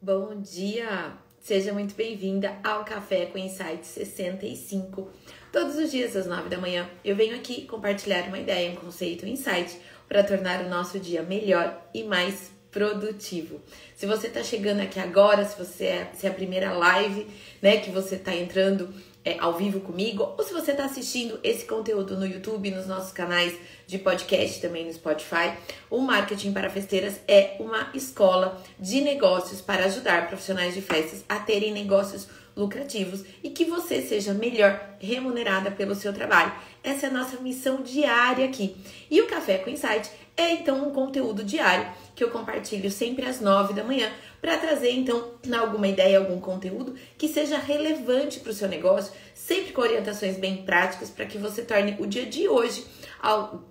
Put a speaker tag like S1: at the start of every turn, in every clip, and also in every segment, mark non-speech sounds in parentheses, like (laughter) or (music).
S1: Bom dia! Seja muito bem-vinda ao Café com Insight 65. Todos os dias às 9 da manhã eu venho aqui compartilhar uma ideia, um conceito, um insight para tornar o nosso dia melhor e mais produtivo. Se você está chegando aqui agora, se você é, se é a primeira live, né, que você está entrando é, ao vivo comigo, ou se você está assistindo esse conteúdo no YouTube, nos nossos canais de podcast, também no Spotify, o Marketing para Festeiras é uma escola de negócios para ajudar profissionais de festas a terem negócios lucrativos e que você seja melhor remunerada pelo seu trabalho. Essa é a nossa missão diária aqui. E o Café com Insight é então um conteúdo diário que eu compartilho sempre às nove da manhã para trazer então alguma ideia, algum conteúdo que seja relevante para o seu negócio, sempre com orientações bem práticas para que você torne o dia de hoje,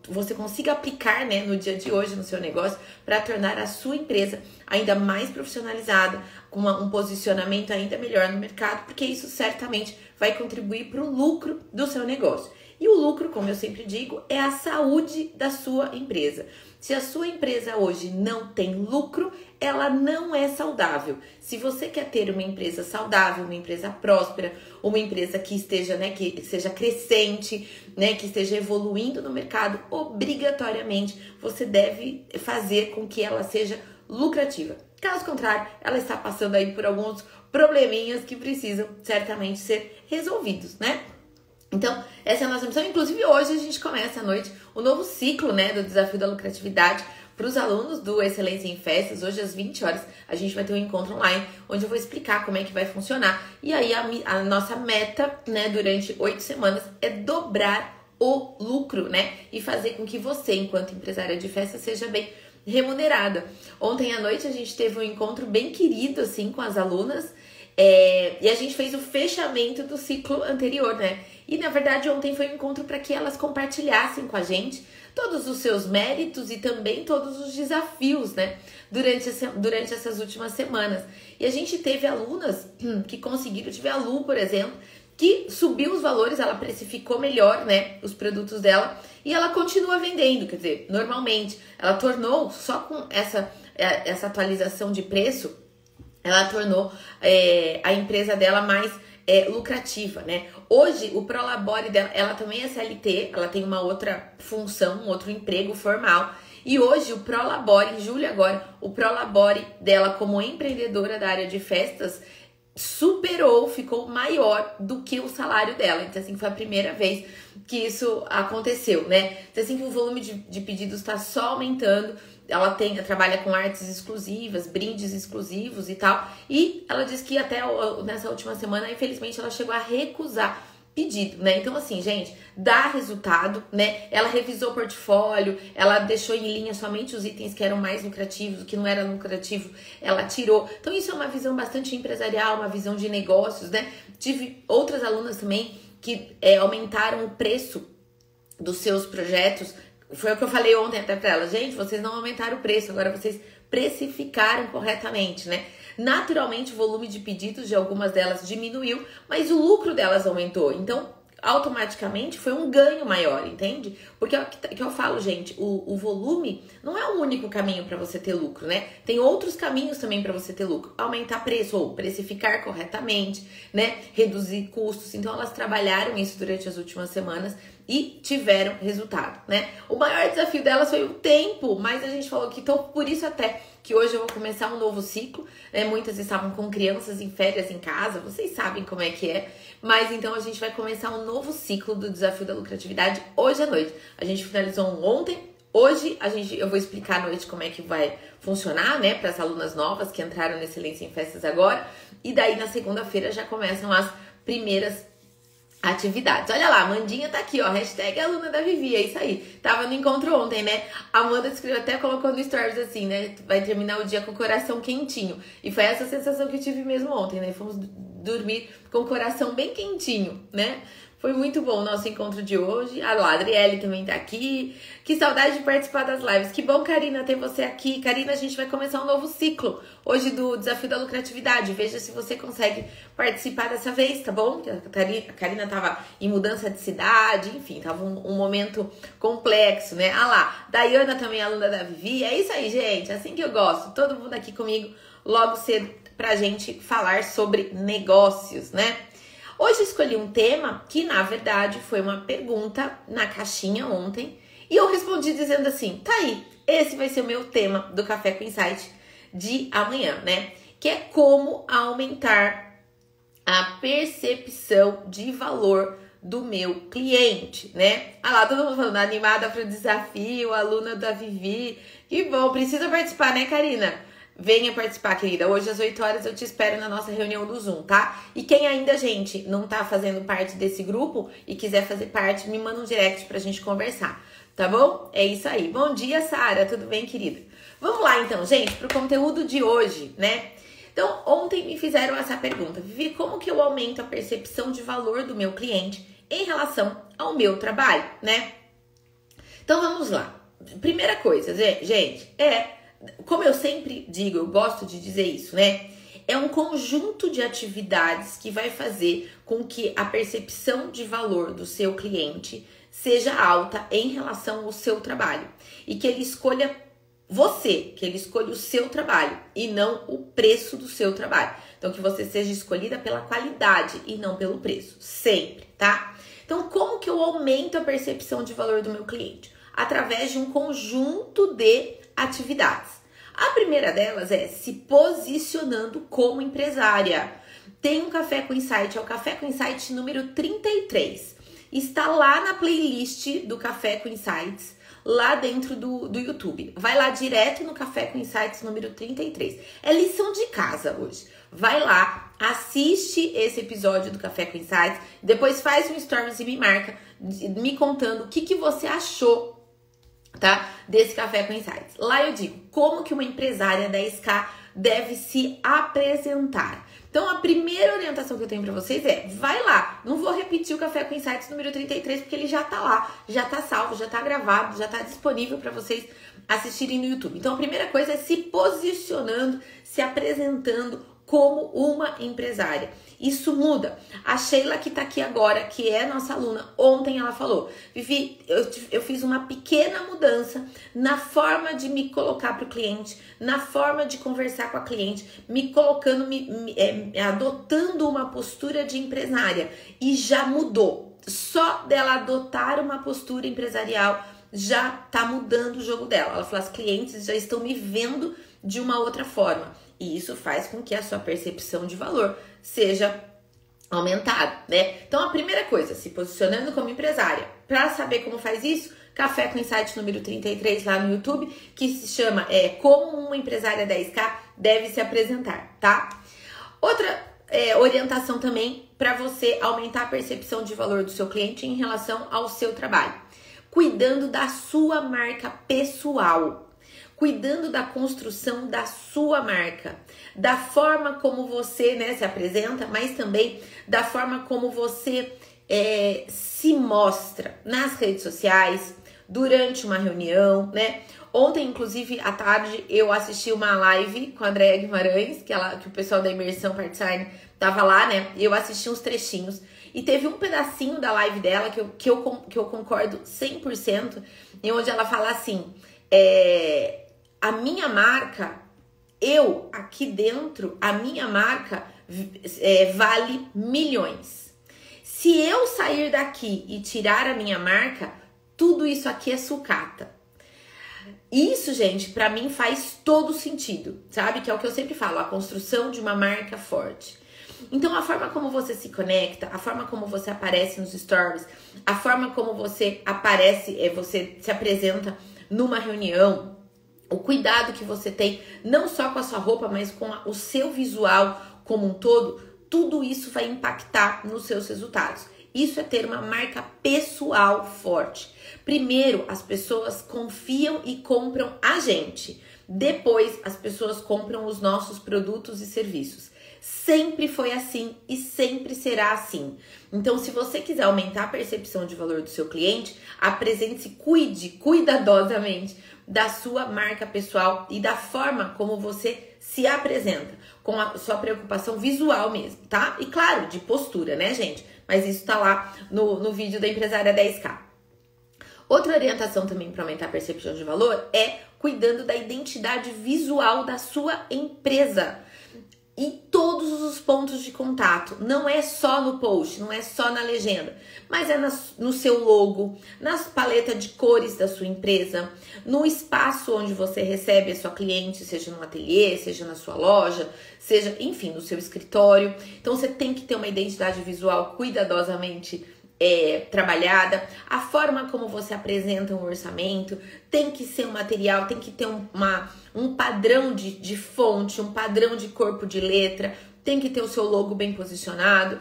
S1: você consiga aplicar né, no dia de hoje no seu negócio para tornar a sua empresa ainda mais profissionalizada, com uma, um posicionamento ainda melhor no mercado, porque isso certamente vai contribuir para o lucro do seu negócio. E o lucro, como eu sempre digo, é a saúde da sua empresa. Se a sua empresa hoje não tem lucro, ela não é saudável. Se você quer ter uma empresa saudável, uma empresa próspera, uma empresa que esteja, né, que seja crescente, né, que esteja evoluindo no mercado, obrigatoriamente você deve fazer com que ela seja lucrativa. Caso contrário, ela está passando aí por alguns probleminhas que precisam certamente ser resolvidos, né? Então, essa é a nossa missão. Inclusive, hoje a gente começa à noite o novo ciclo né, do Desafio da Lucratividade para os alunos do Excelência em Festas. Hoje, às 20 horas, a gente vai ter um encontro online onde eu vou explicar como é que vai funcionar. E aí, a, a nossa meta né, durante oito semanas é dobrar o lucro, né? E fazer com que você, enquanto empresária de festa, seja bem remunerada. Ontem à noite a gente teve um encontro bem querido, assim, com as alunas. É, e a gente fez o fechamento do ciclo anterior, né? E na verdade ontem foi um encontro para que elas compartilhassem com a gente todos os seus méritos e também todos os desafios, né? Durante, durante essas últimas semanas. E a gente teve alunas (clears throat) que conseguiram, tive a Lu, por exemplo, que subiu os valores, ela precificou melhor, né, os produtos dela e ela continua vendendo, quer dizer, normalmente ela tornou só com essa é, essa atualização de preço, ela tornou é, a empresa dela mais é, lucrativa, né? Hoje, o Prolabore dela, ela também é CLT, ela tem uma outra função, um outro emprego formal. E hoje, o Prolabore, em julho agora, o Prolabore dela como empreendedora da área de festas superou, ficou maior do que o salário dela. Então, assim, foi a primeira vez que isso aconteceu, né? Então, assim, que o volume de, de pedidos está só aumentando ela tem, trabalha com artes exclusivas, brindes exclusivos e tal. E ela diz que até nessa última semana, infelizmente, ela chegou a recusar pedido, né? Então, assim, gente, dá resultado, né? Ela revisou o portfólio, ela deixou em linha somente os itens que eram mais lucrativos, o que não era lucrativo, ela tirou. Então, isso é uma visão bastante empresarial, uma visão de negócios, né? Tive outras alunas também que é, aumentaram o preço dos seus projetos foi o que eu falei ontem até pra ela. Gente, vocês não aumentaram o preço, agora vocês precificaram corretamente, né? Naturalmente, o volume de pedidos de algumas delas diminuiu, mas o lucro delas aumentou. Então, automaticamente foi um ganho maior, entende? Porque é o que, que eu falo, gente, o, o volume não é o único caminho para você ter lucro, né? Tem outros caminhos também para você ter lucro. Aumentar preço ou precificar corretamente, né? Reduzir custos. Então elas trabalharam isso durante as últimas semanas e tiveram resultado, né? O maior desafio delas foi o tempo, mas a gente falou que então por isso até que hoje eu vou começar um novo ciclo, né? Muitas estavam com crianças em férias em casa, vocês sabem como é que é. Mas então a gente vai começar um novo ciclo do desafio da lucratividade hoje à noite. A gente finalizou um ontem, hoje a gente eu vou explicar à noite como é que vai funcionar, né, para as alunas novas que entraram na Excelência em Festas agora. E daí na segunda-feira já começam as primeiras atividades. Olha lá, Mandinha tá aqui, ó, hashtag aluna da Vivi, é isso aí. Tava no encontro ontem, né? A Amanda escreveu até colocou no stories assim, né? Vai terminar o dia com o coração quentinho. E foi essa sensação que eu tive mesmo ontem, né? Fomos dormir com o coração bem quentinho, né? Foi muito bom o nosso encontro de hoje. A Adriele também tá aqui. Que saudade de participar das lives. Que bom, Karina, ter você aqui. Karina, a gente vai começar um novo ciclo hoje do Desafio da Lucratividade. Veja se você consegue participar dessa vez, tá bom? A Karina tava em mudança de cidade, enfim, tava um, um momento complexo, né? Ah lá, Dayana também, aluna da Vivi. É isso aí, gente. Assim que eu gosto. Todo mundo aqui comigo logo cedo pra gente falar sobre negócios, né? Hoje escolhi um tema que, na verdade, foi uma pergunta na caixinha ontem e eu respondi dizendo assim: tá aí, esse vai ser o meu tema do Café com Insight de amanhã, né? Que é como aumentar a percepção de valor do meu cliente, né? Ah lá, todo mundo falando animada para o desafio, aluna da Vivi. Que bom, precisa participar, né, Karina? Venha participar, querida. Hoje às 8 horas eu te espero na nossa reunião do Zoom, tá? E quem ainda, gente, não tá fazendo parte desse grupo e quiser fazer parte, me manda um direct pra gente conversar, tá bom? É isso aí. Bom dia, Sara. Tudo bem, querida? Vamos lá então, gente, pro conteúdo de hoje, né? Então, ontem me fizeram essa pergunta: Vivi, como que eu aumento a percepção de valor do meu cliente em relação ao meu trabalho, né? Então vamos lá. Primeira coisa, gente, é como eu sempre digo, eu gosto de dizer isso, né? É um conjunto de atividades que vai fazer com que a percepção de valor do seu cliente seja alta em relação ao seu trabalho e que ele escolha você, que ele escolha o seu trabalho e não o preço do seu trabalho. Então, que você seja escolhida pela qualidade e não pelo preço, sempre, tá? Então, como que eu aumento a percepção de valor do meu cliente? Através de um conjunto de atividades. A primeira delas é se posicionando como empresária. Tem um Café com Insight, é o Café com Insight número 33. Está lá na playlist do Café com Insights, lá dentro do, do YouTube. Vai lá direto no Café com Insights número 33. É lição de casa hoje. Vai lá, assiste esse episódio do Café com Insights, depois faz um stories e me marca, me contando o que, que você achou tá? Desse Café com Insights. Lá eu digo como que uma empresária 10K deve se apresentar. Então, a primeira orientação que eu tenho para vocês é: vai lá. Não vou repetir o Café com Insights número 33 porque ele já tá lá, já tá salvo, já tá gravado, já tá disponível para vocês assistirem no YouTube. Então, a primeira coisa é se posicionando, se apresentando como uma empresária. Isso muda. A Sheila, que tá aqui agora, que é nossa aluna, ontem ela falou: Vivi, eu, eu fiz uma pequena mudança na forma de me colocar para o cliente, na forma de conversar com a cliente, me colocando, me, me é, adotando uma postura de empresária. E já mudou. Só dela adotar uma postura empresarial já tá mudando o jogo dela. Ela falou: as clientes já estão me vendo de uma outra forma. E isso faz com que a sua percepção de valor seja aumentada, né? Então a primeira coisa, se posicionando como empresária. Para saber como faz isso, Café com Insight número 33 lá no YouTube, que se chama é, Como uma empresária 10K deve se apresentar, tá? Outra é, orientação também para você aumentar a percepção de valor do seu cliente em relação ao seu trabalho. Cuidando da sua marca pessoal, cuidando da construção da sua marca, da forma como você né, se apresenta, mas também da forma como você é, se mostra nas redes sociais, durante uma reunião, né? Ontem, inclusive, à tarde, eu assisti uma live com a Andréia Guimarães, que, ela, que o pessoal da Imersão Partsign tava lá, né? Eu assisti uns trechinhos. E teve um pedacinho da live dela que eu, que eu, que eu concordo 100%, em onde ela fala assim: é, a minha marca, eu aqui dentro, a minha marca é, vale milhões. Se eu sair daqui e tirar a minha marca, tudo isso aqui é sucata. Isso, gente, para mim faz todo sentido, sabe? Que é o que eu sempre falo, a construção de uma marca forte. Então, a forma como você se conecta, a forma como você aparece nos stories, a forma como você aparece, é, você se apresenta numa reunião, o cuidado que você tem, não só com a sua roupa, mas com o seu visual como um todo, tudo isso vai impactar nos seus resultados. Isso é ter uma marca pessoal forte. Primeiro, as pessoas confiam e compram a gente. Depois, as pessoas compram os nossos produtos e serviços. Sempre foi assim e sempre será assim. Então, se você quiser aumentar a percepção de valor do seu cliente, apresente-se, cuide cuidadosamente da sua marca pessoal e da forma como você se apresenta, com a sua preocupação visual mesmo, tá? E claro, de postura, né, gente? Mas isso tá lá no, no vídeo da empresária 10K. Outra orientação também para aumentar a percepção de valor é cuidando da identidade visual da sua empresa em todos os pontos de contato. Não é só no post, não é só na legenda, mas é no seu logo, na paleta de cores da sua empresa, no espaço onde você recebe a sua cliente, seja no ateliê, seja na sua loja, seja, enfim, no seu escritório. Então você tem que ter uma identidade visual cuidadosamente é, trabalhada, a forma como você apresenta um orçamento, tem que ser um material, tem que ter um, uma, um padrão de, de fonte, um padrão de corpo de letra, tem que ter o seu logo bem posicionado.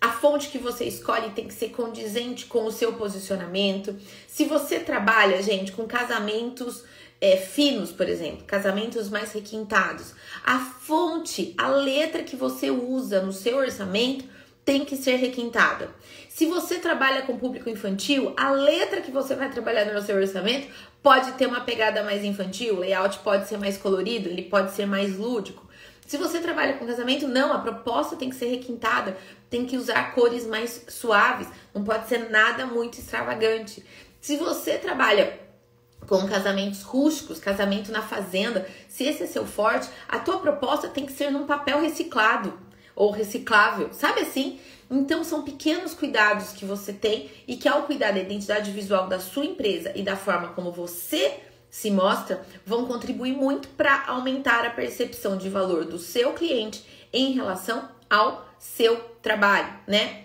S1: A fonte que você escolhe tem que ser condizente com o seu posicionamento. Se você trabalha, gente, com casamentos é, finos, por exemplo, casamentos mais requintados, a fonte, a letra que você usa no seu orçamento tem que ser requintada. Se você trabalha com público infantil, a letra que você vai trabalhar no seu orçamento pode ter uma pegada mais infantil, o layout pode ser mais colorido, ele pode ser mais lúdico. Se você trabalha com casamento, não, a proposta tem que ser requintada, tem que usar cores mais suaves, não pode ser nada muito extravagante. Se você trabalha com casamentos rústicos, casamento na fazenda, se esse é seu forte, a tua proposta tem que ser num papel reciclado ou reciclável, sabe assim? Então são pequenos cuidados que você tem e que ao cuidar da identidade visual da sua empresa e da forma como você se mostra, vão contribuir muito para aumentar a percepção de valor do seu cliente em relação ao seu trabalho, né?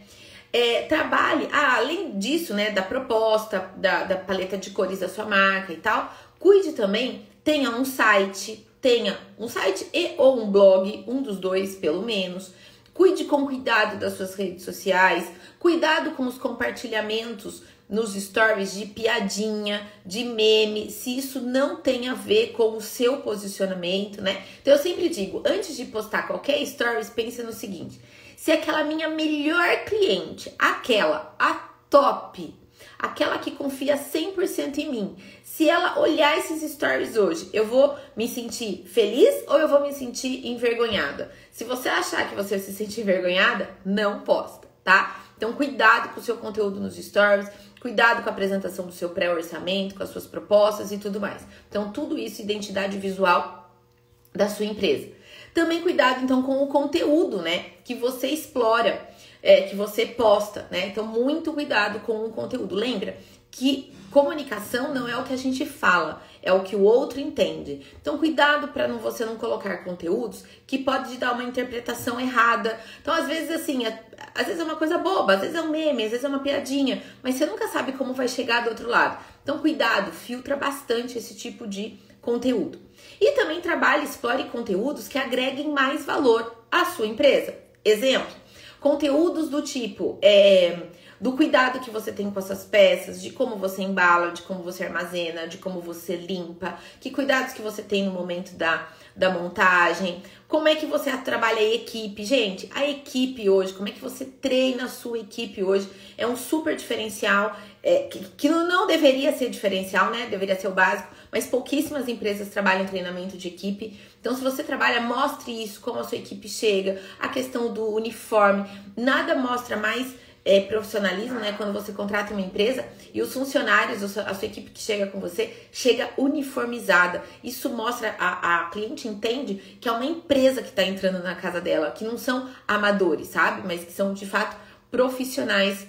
S1: É, trabalhe, ah, além disso, né, da proposta, da, da paleta de cores da sua marca e tal, cuide também, tenha um site, tenha um site e ou um blog, um dos dois pelo menos. Cuide com cuidado das suas redes sociais, cuidado com os compartilhamentos nos stories de piadinha, de meme, se isso não tem a ver com o seu posicionamento, né? Então eu sempre digo, antes de postar qualquer stories, pense no seguinte: se aquela minha melhor cliente, aquela, a top, aquela que confia 100% em mim, se ela olhar esses stories hoje, eu vou me sentir feliz ou eu vou me sentir envergonhada? Se você achar que você se sente envergonhada, não posta, tá? Então, cuidado com o seu conteúdo nos stories, cuidado com a apresentação do seu pré-orçamento, com as suas propostas e tudo mais. Então, tudo isso, identidade visual da sua empresa. Também cuidado, então, com o conteúdo, né? Que você explora é, que você posta, né? Então, muito cuidado com o conteúdo. Lembra que comunicação não é o que a gente fala, é o que o outro entende. Então, cuidado para não, você não colocar conteúdos que pode dar uma interpretação errada. Então, às vezes, assim, é, às vezes é uma coisa boba, às vezes é um meme, às vezes é uma piadinha, mas você nunca sabe como vai chegar do outro lado. Então, cuidado, filtra bastante esse tipo de conteúdo. E também trabalhe, explore conteúdos que agreguem mais valor à sua empresa. Exemplo, Conteúdos do tipo é, do cuidado que você tem com essas peças, de como você embala, de como você armazena, de como você limpa, que cuidados que você tem no momento da, da montagem, como é que você trabalha a equipe. Gente, a equipe hoje, como é que você treina a sua equipe hoje, é um super diferencial, é, que, que não deveria ser diferencial, né? Deveria ser o básico, mas pouquíssimas empresas trabalham treinamento de equipe. Então, se você trabalha, mostre isso, como a sua equipe chega, a questão do uniforme. Nada mostra mais é, profissionalismo, né? Quando você contrata uma empresa e os funcionários, a sua equipe que chega com você, chega uniformizada. Isso mostra, a, a cliente entende que é uma empresa que está entrando na casa dela, que não são amadores, sabe? Mas que são de fato profissionais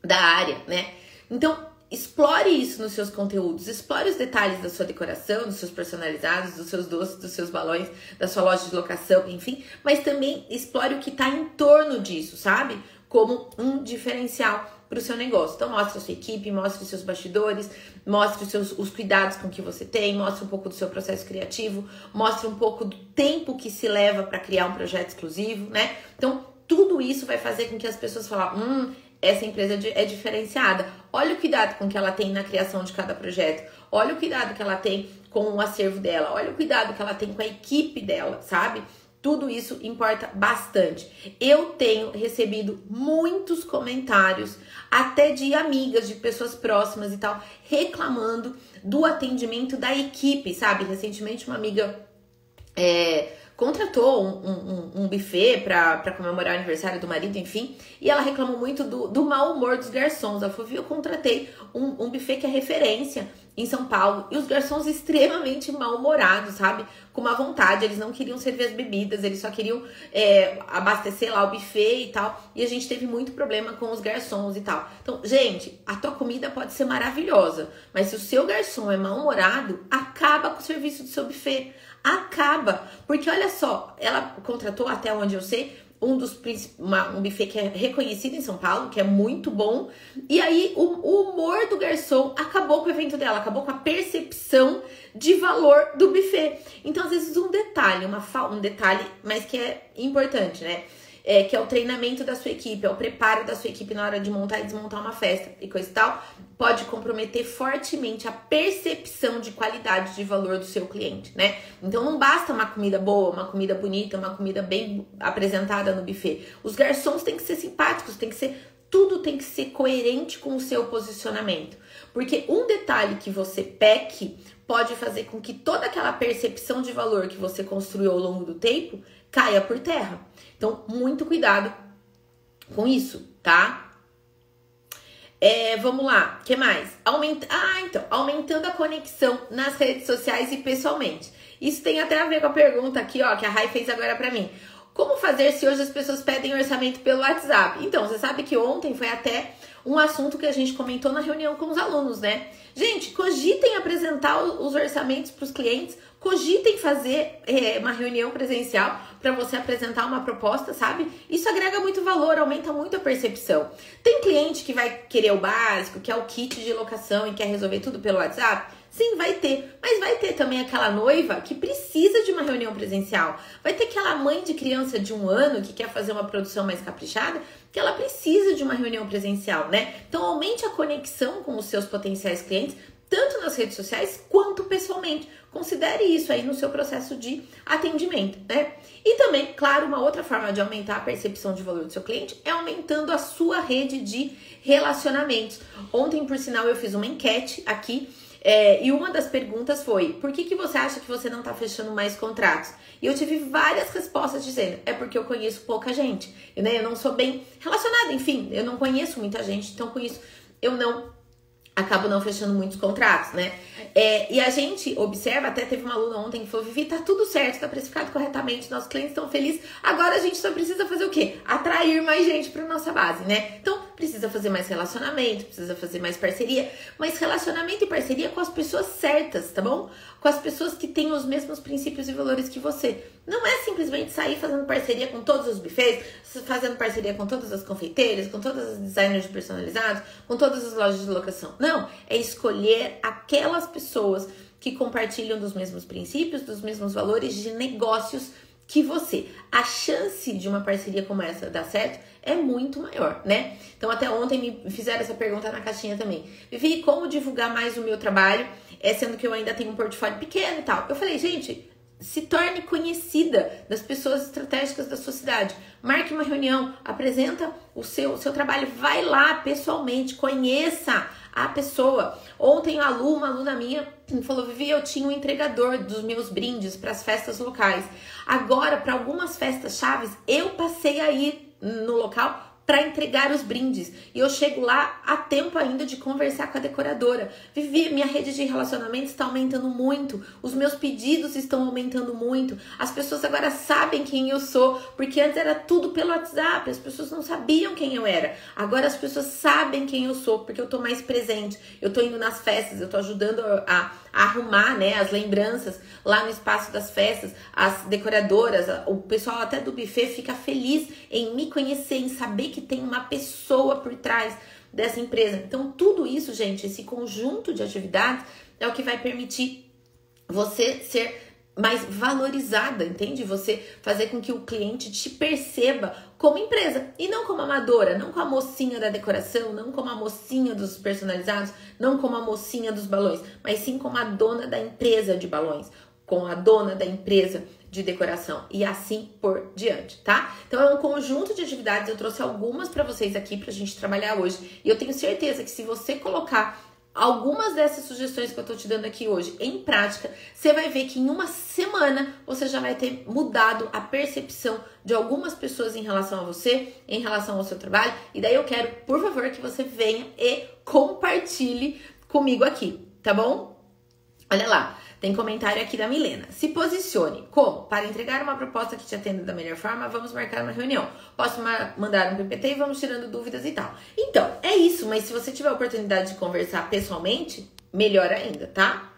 S1: da área, né? Então, Explore isso nos seus conteúdos, explore os detalhes da sua decoração, dos seus personalizados, dos seus doces, dos seus balões, da sua loja de locação, enfim, mas também explore o que está em torno disso, sabe? Como um diferencial para o seu negócio. Então, mostre a sua equipe, mostre os seus bastidores, mostre os, seus, os cuidados com que você tem, mostre um pouco do seu processo criativo, mostre um pouco do tempo que se leva para criar um projeto exclusivo, né? Então, tudo isso vai fazer com que as pessoas falem, hum, essa empresa é diferenciada. Olha o cuidado com que ela tem na criação de cada projeto. Olha o cuidado que ela tem com o acervo dela. Olha o cuidado que ela tem com a equipe dela, sabe? Tudo isso importa bastante. Eu tenho recebido muitos comentários, até de amigas, de pessoas próximas e tal, reclamando do atendimento da equipe, sabe? Recentemente, uma amiga é, contratou um, um, um buffet para comemorar o aniversário do marido, enfim, e ela reclamou muito do, do mau humor dos garçons. Ela falou: eu contratei um, um buffet que é referência em São Paulo e os garçons extremamente mal-humorados, sabe? Com uma vontade, eles não queriam servir as bebidas, eles só queriam é, abastecer lá o buffet e tal. E a gente teve muito problema com os garçons e tal. Então, gente, a tua comida pode ser maravilhosa, mas se o seu garçom é mal-humorado, acaba com o serviço do seu buffet. Acaba. Porque olha só, ela contratou, até onde eu sei, um dos uma, um buffet que é reconhecido em São Paulo, que é muito bom. E aí o, o, humor do garçom acabou com o evento dela, acabou com a percepção de valor do buffet. Então, às vezes, um detalhe, uma um detalhe, mas que é importante, né? É, que é o treinamento da sua equipe, é o preparo da sua equipe na hora de montar e desmontar uma festa e coisa e tal, pode comprometer fortemente a percepção de qualidade de valor do seu cliente, né? Então não basta uma comida boa, uma comida bonita, uma comida bem apresentada no buffet. Os garçons têm que ser simpáticos, tem que ser tudo tem que ser coerente com o seu posicionamento. Porque um detalhe que você peque pode fazer com que toda aquela percepção de valor que você construiu ao longo do tempo caia por terra. Então, muito cuidado com isso, tá? É, vamos lá, que mais? Aumenta, ah, então, aumentando a conexão nas redes sociais e pessoalmente. Isso tem até a ver com a pergunta aqui, ó, que a Rai fez agora para mim. Como fazer se hoje as pessoas pedem orçamento pelo WhatsApp? Então, você sabe que ontem foi até um assunto que a gente comentou na reunião com os alunos, né? Gente, cogitem apresentar os orçamentos para os clientes cogitem fazer é, uma reunião presencial para você apresentar uma proposta, sabe? Isso agrega muito valor, aumenta muito a percepção. Tem cliente que vai querer o básico, que é o kit de locação e quer resolver tudo pelo WhatsApp? Sim, vai ter. Mas vai ter também aquela noiva que precisa de uma reunião presencial. Vai ter aquela mãe de criança de um ano que quer fazer uma produção mais caprichada, que ela precisa de uma reunião presencial, né? Então aumente a conexão com os seus potenciais clientes tanto nas redes sociais quanto pessoalmente. Considere isso aí no seu processo de atendimento, né? E também, claro, uma outra forma de aumentar a percepção de valor do seu cliente é aumentando a sua rede de relacionamentos. Ontem, por sinal, eu fiz uma enquete aqui é, e uma das perguntas foi: por que, que você acha que você não está fechando mais contratos? E eu tive várias respostas dizendo: é porque eu conheço pouca gente, eu, né, eu não sou bem relacionada, enfim, eu não conheço muita gente, então com isso eu não acabo não fechando muitos contratos, né? É, e a gente observa, até teve uma aluna ontem que falou, Vivi, tá tudo certo, tá precificado corretamente, nossos clientes estão felizes, agora a gente só precisa fazer o quê? Atrair mais gente para nossa base, né? Então, precisa fazer mais relacionamento, precisa fazer mais parceria, mas relacionamento e parceria com as pessoas certas, tá bom? Com as pessoas que têm os mesmos princípios e valores que você. Não é simplesmente sair fazendo parceria com todos os buffets, fazendo parceria com todas as confeiteiras, com todas as designers personalizados, com todas as lojas de locação. Não, é escolher aquelas pessoas que compartilham dos mesmos princípios, dos mesmos valores de negócios que você. A chance de uma parceria como essa dar certo é muito maior, né? Então, até ontem me fizeram essa pergunta na caixinha também. Vivi, como divulgar mais o meu trabalho, é, sendo que eu ainda tenho um portfólio pequeno e tal? Eu falei, gente, se torne conhecida das pessoas estratégicas da sua cidade. Marque uma reunião, apresenta o seu, o seu trabalho, vai lá pessoalmente, conheça a pessoa. Ontem a Lu, uma aluna minha, falou: Vivi, eu tinha um entregador dos meus brindes para as festas locais. Agora, para algumas festas chaves, eu passei a ir no local para entregar os brindes. E eu chego lá a tempo ainda de conversar com a decoradora. Vivi, minha rede de relacionamento está aumentando muito, os meus pedidos estão aumentando muito. As pessoas agora sabem quem eu sou, porque antes era tudo pelo WhatsApp, as pessoas não sabiam quem eu era. Agora as pessoas sabem quem eu sou, porque eu tô mais presente. Eu tô indo nas festas, eu tô ajudando a arrumar, né, as lembranças lá no espaço das festas. As decoradoras, o pessoal até do buffet fica feliz em me conhecer, em saber que tem uma pessoa por trás dessa empresa. Então, tudo isso, gente, esse conjunto de atividades é o que vai permitir você ser mais valorizada, entende? Você fazer com que o cliente te perceba como empresa e não como amadora, não como a mocinha da decoração, não como a mocinha dos personalizados, não como a mocinha dos balões, mas sim como a dona da empresa de balões, com a dona da empresa de decoração e assim por diante, tá? Então é um conjunto de atividades, eu trouxe algumas para vocês aqui pra gente trabalhar hoje. E eu tenho certeza que se você colocar algumas dessas sugestões que eu tô te dando aqui hoje em prática, você vai ver que em uma semana você já vai ter mudado a percepção de algumas pessoas em relação a você, em relação ao seu trabalho. E daí eu quero, por favor, que você venha e compartilhe comigo aqui, tá bom? Olha lá. Tem comentário aqui da Milena. Se posicione. Como? Para entregar uma proposta que te atenda da melhor forma, vamos marcar uma reunião. Posso mandar um PPT e vamos tirando dúvidas e tal. Então, é isso, mas se você tiver a oportunidade de conversar pessoalmente, melhor ainda, tá?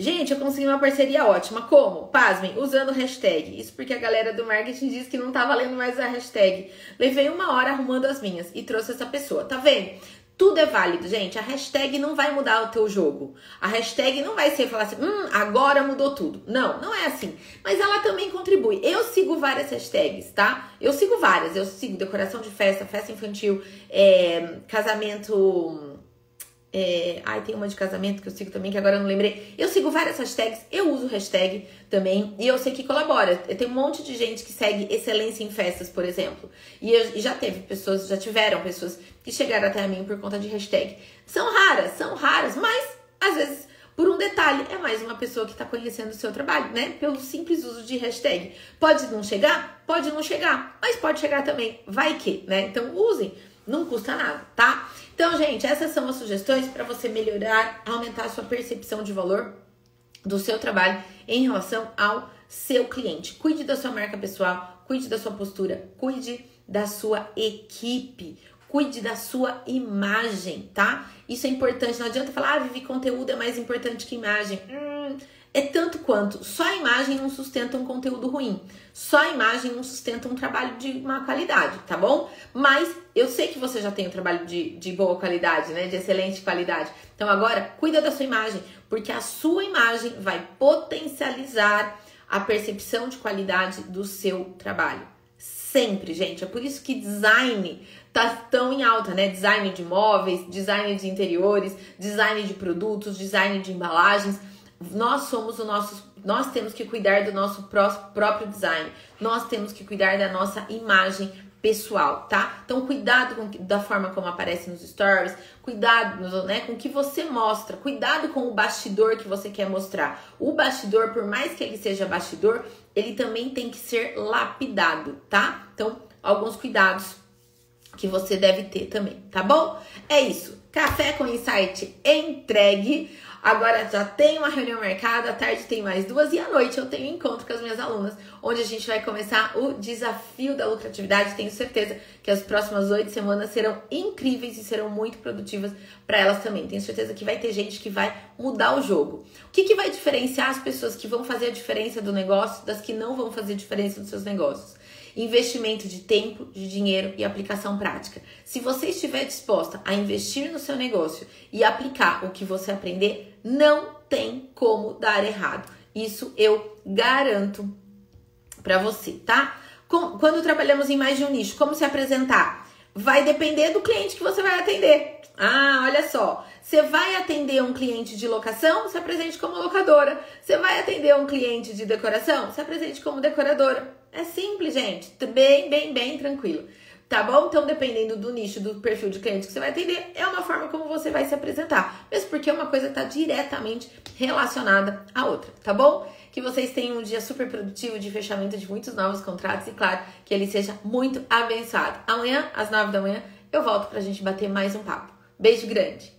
S1: Gente, eu consegui uma parceria ótima. Como? Pasmem, usando hashtag. Isso porque a galera do marketing disse que não tá valendo mais a hashtag. Levei uma hora arrumando as minhas e trouxe essa pessoa. Tá vendo? Tudo é válido, gente. A hashtag não vai mudar o teu jogo. A hashtag não vai ser falar assim, hum, agora mudou tudo. Não, não é assim. Mas ela também contribui. Eu sigo várias hashtags, tá? Eu sigo várias. Eu sigo decoração de festa, festa infantil, é, casamento é, ai, tem uma de casamento que eu sigo também, que agora eu não lembrei. Eu sigo várias hashtags, eu uso hashtag também, e eu sei que colabora. Tem um monte de gente que segue excelência em festas, por exemplo. E, eu, e já teve pessoas, já tiveram pessoas que chegaram até mim por conta de hashtag. São raras, são raras, mas às vezes por um detalhe, é mais uma pessoa que está conhecendo o seu trabalho, né? Pelo simples uso de hashtag. Pode não chegar? Pode não chegar, mas pode chegar também. Vai que, né? Então usem, não custa nada, tá? Então, gente, essas são as sugestões para você melhorar, aumentar a sua percepção de valor do seu trabalho em relação ao seu cliente. Cuide da sua marca pessoal, cuide da sua postura, cuide da sua equipe, cuide da sua imagem, tá? Isso é importante. Não adianta falar, ah, Vivi, conteúdo é mais importante que imagem. Hum, é tanto quanto só a imagem não sustenta um conteúdo ruim. Só a imagem não sustenta um trabalho de má qualidade, tá bom? Mas eu sei que você já tem um trabalho de, de boa qualidade, né? De excelente qualidade. Então agora, cuida da sua imagem, porque a sua imagem vai potencializar a percepção de qualidade do seu trabalho. Sempre, gente. É por isso que design tá tão em alta, né? Design de móveis, design de interiores, design de produtos, design de embalagens nós somos o nosso, nós temos que cuidar do nosso próprio design. Nós temos que cuidar da nossa imagem pessoal, tá? Então cuidado com, da forma como aparece nos stories, cuidado, né, com o que você mostra, cuidado com o bastidor que você quer mostrar. O bastidor, por mais que ele seja bastidor, ele também tem que ser lapidado, tá? Então, alguns cuidados que você deve ter também, tá bom? É isso. Café com Insight entregue. Agora já tem uma reunião marcada, à tarde tem mais duas e à noite eu tenho encontro com as minhas alunas, onde a gente vai começar o desafio da lucratividade. Tenho certeza que as próximas oito semanas serão incríveis e serão muito produtivas para elas também. Tenho certeza que vai ter gente que vai mudar o jogo. O que, que vai diferenciar as pessoas que vão fazer a diferença do negócio das que não vão fazer diferença nos seus negócios? Investimento de tempo, de dinheiro e aplicação prática. Se você estiver disposta a investir no seu negócio e aplicar o que você aprender, não tem como dar errado. Isso eu garanto para você, tá? Quando trabalhamos em mais de um nicho, como se apresentar? Vai depender do cliente que você vai atender. Ah, olha só. Você vai atender um cliente de locação, se apresente como locadora. Você vai atender um cliente de decoração, se apresente como decoradora. É simples, gente. Bem, bem, bem tranquilo. Tá bom? Então, dependendo do nicho, do perfil de cliente que você vai atender, é uma forma como você vai se apresentar. Mesmo porque uma coisa está diretamente relacionada à outra, tá bom? Que vocês tenham um dia super produtivo de fechamento de muitos novos contratos e, claro, que ele seja muito abençoado. Amanhã, às nove da manhã, eu volto pra gente bater mais um papo. Beijo grande!